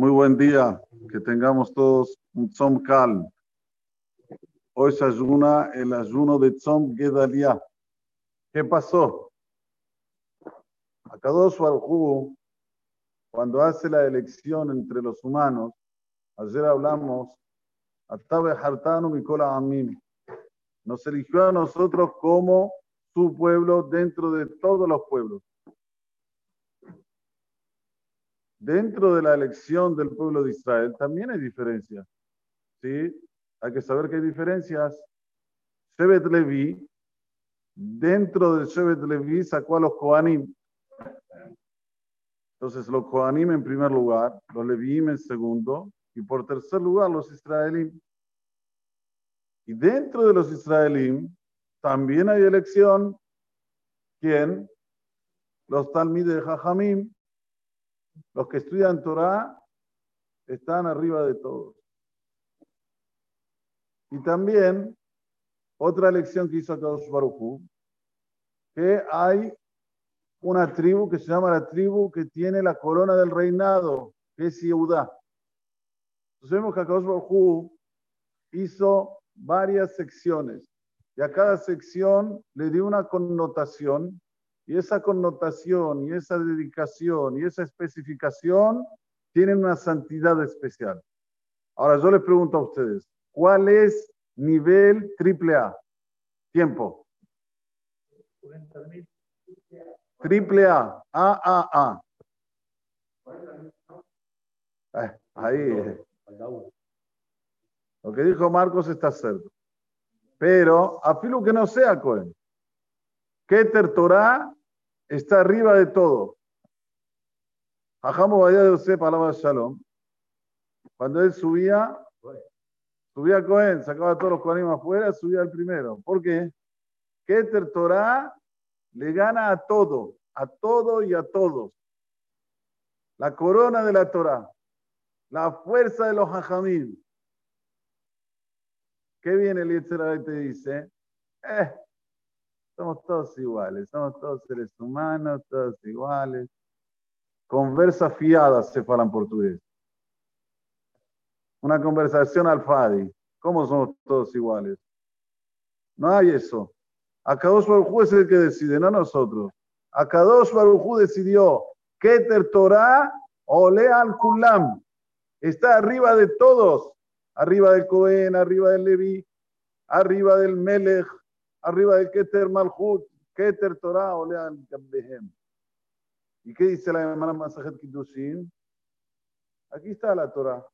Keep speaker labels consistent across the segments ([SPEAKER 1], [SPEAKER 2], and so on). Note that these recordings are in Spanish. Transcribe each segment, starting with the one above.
[SPEAKER 1] Muy buen día, que tengamos todos un Tzom Kal. Hoy se ayuna el ayuno de Tzom Gedalia. ¿Qué pasó? Akadosh Baruj cuando hace la elección entre los humanos, ayer hablamos, Atabe Hartanu Mikola Amim, nos eligió a nosotros como su pueblo dentro de todos los pueblos. Dentro de la elección del pueblo de Israel también hay diferencias. ¿sí? Hay que saber que hay diferencias. Shevet Levi, dentro de Shevet Levi sacó a los Kohanim. Entonces, los Kohanim en primer lugar, los Leviim en segundo, y por tercer lugar, los Israelim. Y dentro de los Israelim también hay elección. ¿Quién? Los Talmid de Jajamim, los que estudian Torah están arriba de todos. Y también otra lección que hizo Kadosh Baruchu, que hay una tribu que se llama la tribu que tiene la corona del reinado, que es Yehudá. Entonces vemos que Kadosh Baruchu hizo varias secciones y a cada sección le dio una connotación y esa connotación y esa dedicación y esa especificación tienen una santidad especial. Ahora yo les pregunto a ustedes, ¿cuál es nivel triple A? Tiempo. Triple A, A, A. Eh, ahí. Lo que dijo Marcos está certo. Pero, a filo que no sea Cohen. Keter Torah está arriba de todo. Ajamo Vaya de José, palabra Shalom. Cuando él subía, subía Cohen, sacaba a todos los Cohenim afuera, subía al primero. ¿Por qué? Keter Torah le gana a todo, a todo y a todos. La corona de la Torah, la fuerza de los Hajamim. ¿Qué viene el Yetzirah y te dice? Eh, somos todos iguales, somos todos seres humanos, todos iguales. Conversa fiada se fala en portugués. Una conversación alfadi. ¿Cómo somos todos iguales? No hay eso. Akadosh Baruj es el que decide, no nosotros. Akadosh Baruj decidió Keter Torah Ole al Kulam. Está arriba de todos. Arriba del Cohen, arriba del Levi, arriba del Melech, arriba del Keter Malchut, Keter Torah, Olean Gabbehem. ¿Y qué dice la hermana Masajet Kiddushin? Aquí está la Torah.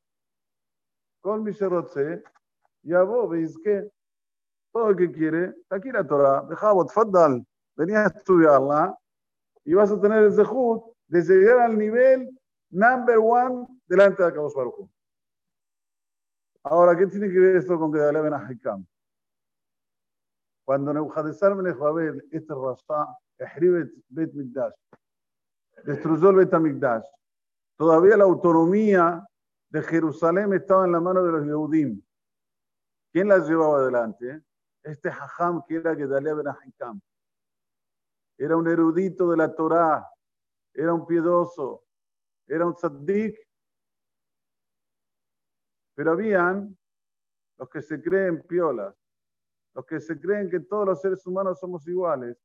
[SPEAKER 1] Con mi Sherotze, Yabo, ¿veis qué? Todo el que quiere, aquí la Torah, dejabot, faddal, venía a estudiarla y vas a tener el zehut de llegar al nivel number one delante de Akadosh Baruch Ahora, ¿qué tiene que ver esto con que Gedaliah Ben Ahikam? Cuando Nebuchadnezzar Melech Babel, este Rasha, Ehribet Bet Mikdash, destruyó el Bet Mikdash, todavía la autonomía de Jerusalén estaba en la mano de los Yehudim. ¿Quién la llevaba adelante? Este Hajam que era Gedalia Ben Ahikam. Era un erudito de la Torá, era un piedoso, era un tzaddik, pero habían los que se creen piolas, los que se creen que todos los seres humanos somos iguales.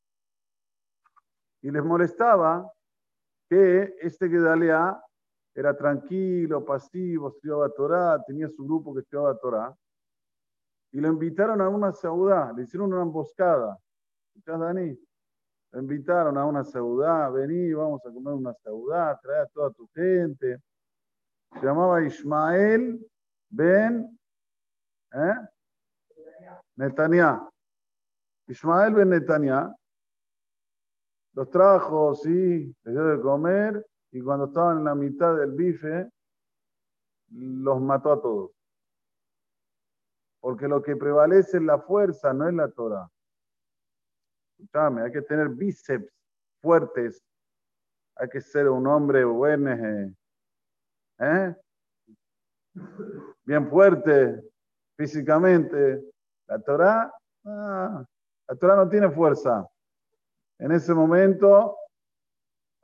[SPEAKER 1] Y les molestaba que este Gedalea era tranquilo, pasivo, estudiaba Torah, tenía su grupo que estudiaba Torah. Y lo invitaron a una saudá, le hicieron una emboscada. ¿Escuchás, Dani? Lo invitaron a una saudá, vení, vamos a comer una saudá, trae a toda tu gente. Se llamaba Ismael Ben ¿eh? Netanya. Ismael ben Netanya los trajo, sí, les dio de comer y cuando estaban en la mitad del bife, los mató a todos. Porque lo que prevalece es la fuerza, no es la Torah. Escuchame, hay que tener bíceps fuertes. Hay que ser un hombre bueno, ¿eh? bien fuerte físicamente. La Torah, ah, la Torah no tiene fuerza. En ese momento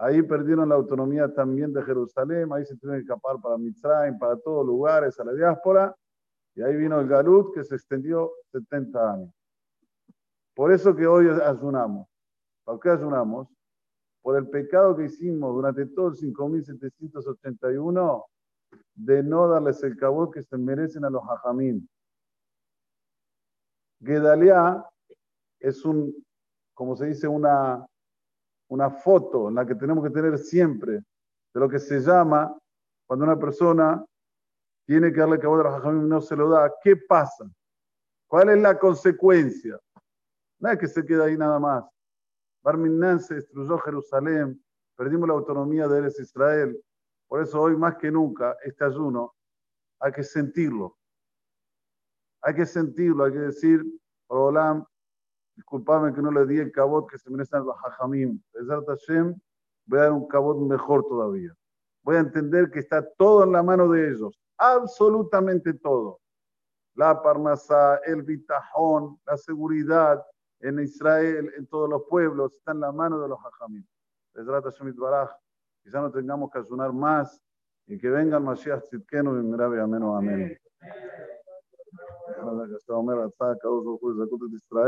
[SPEAKER 1] Ahí perdieron la autonomía también de Jerusalén, ahí se tuvieron que escapar para Mitzrayim, para todos lugares, a la diáspora, y ahí vino el Galut que se extendió 70 años. Por eso que hoy ayunamos. ¿Por qué ayunamos? Por el pecado que hicimos durante todos 5.781 de no darles el cabo que se merecen a los hajamim. Gedalia es un, como se dice, una, una foto en la que tenemos que tener siempre de lo que se llama cuando una persona tiene que darle cabo a los hajamim y no se lo da. ¿Qué pasa? ¿Cuál es la consecuencia? No es que se queda ahí nada más. Barminan se destruyó Jerusalén, perdimos la autonomía de Eres Israel. Por eso hoy más que nunca este ayuno hay que sentirlo. Hay que sentirlo, hay que decir, Olam, disculpame que no le di el cabot que se merecen los hajamim. Hashem, voy a dar un cabot mejor todavía. Voy a entender que está todo en la mano de ellos, absolutamente todo. La parnasa, el bitajón, la seguridad en Israel, en todos los pueblos, está en la mano de los hajamim. Hashem Baraj, quizá no tengamos que ayunar más y que venga el Mashiach Tzidkenu y grave amén amén. אבל כשאתה אומר רצה הקדוש ברוך הוא לזכות את ישראל,